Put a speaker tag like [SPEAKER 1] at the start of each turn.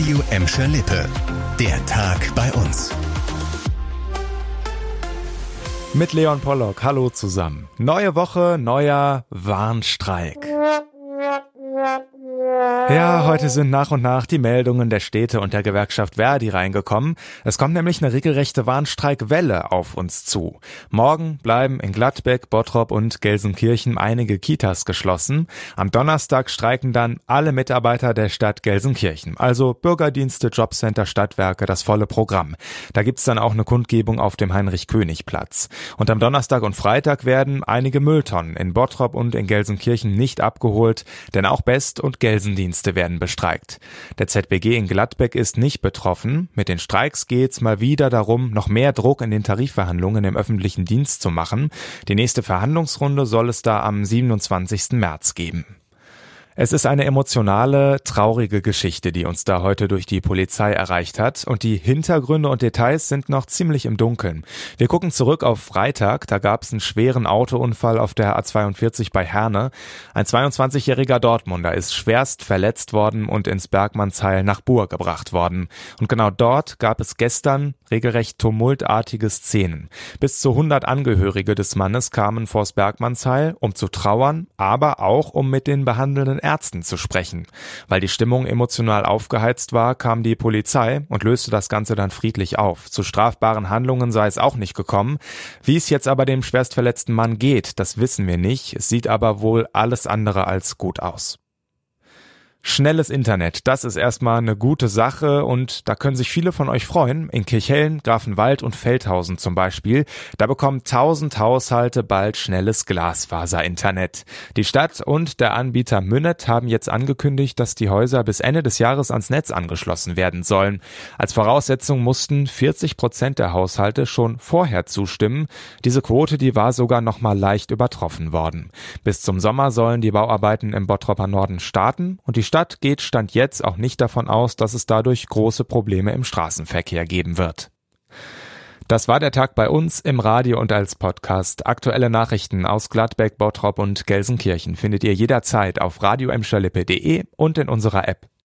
[SPEAKER 1] Radio Emscher Lippe. Der Tag bei uns.
[SPEAKER 2] Mit Leon Pollock, hallo zusammen. Neue Woche, neuer Warnstreik. Ja, heute sind nach und nach die Meldungen der Städte und der Gewerkschaft Verdi reingekommen. Es kommt nämlich eine regelrechte Warnstreikwelle auf uns zu. Morgen bleiben in Gladbeck, Bottrop und Gelsenkirchen einige Kitas geschlossen. Am Donnerstag streiken dann alle Mitarbeiter der Stadt Gelsenkirchen, also Bürgerdienste, Jobcenter, Stadtwerke, das volle Programm. Da gibt's dann auch eine Kundgebung auf dem Heinrich-König-Platz. Und am Donnerstag und Freitag werden einige Mülltonnen in Bottrop und in Gelsenkirchen nicht abgeholt, denn auch Best- und Gelsendienste Dienste werden bestreikt. Der ZBG in Gladbeck ist nicht betroffen. Mit den Streiks geht's mal wieder darum, noch mehr Druck in den Tarifverhandlungen im öffentlichen Dienst zu machen. Die nächste Verhandlungsrunde soll es da am 27. März geben. Es ist eine emotionale, traurige Geschichte, die uns da heute durch die Polizei erreicht hat und die Hintergründe und Details sind noch ziemlich im Dunkeln. Wir gucken zurück auf Freitag, da gab es einen schweren Autounfall auf der A42 bei Herne. Ein 22-jähriger Dortmunder ist schwerst verletzt worden und ins Bergmannsheil nach Buhr gebracht worden. Und genau dort gab es gestern regelrecht tumultartige Szenen. Bis zu 100 Angehörige des Mannes kamen vors Bergmannsheil, um zu trauern, aber auch um mit den behandelnden Ärzten zu sprechen. Weil die Stimmung emotional aufgeheizt war, kam die Polizei und löste das Ganze dann friedlich auf. Zu strafbaren Handlungen sei es auch nicht gekommen. Wie es jetzt aber dem schwerstverletzten Mann geht, das wissen wir nicht. Es sieht aber wohl alles andere als gut aus. Schnelles Internet, das ist erstmal eine gute Sache und da können sich viele von euch freuen. In Kirchhellen, Grafenwald und Feldhausen zum Beispiel, da bekommen tausend Haushalte bald schnelles Glasfaser-Internet. Die Stadt und der Anbieter Münnet haben jetzt angekündigt, dass die Häuser bis Ende des Jahres ans Netz angeschlossen werden sollen. Als Voraussetzung mussten 40 Prozent der Haushalte schon vorher zustimmen. Diese Quote, die war sogar noch mal leicht übertroffen worden. Bis zum Sommer sollen die Bauarbeiten im Bottropper Norden starten und die Stadt geht Stand jetzt auch nicht davon aus, dass es dadurch große Probleme im Straßenverkehr geben wird. Das war der Tag bei uns im Radio und als Podcast. Aktuelle Nachrichten aus Gladbeck, Bottrop und Gelsenkirchen findet ihr jederzeit auf radioemscherlippe.de und in unserer App.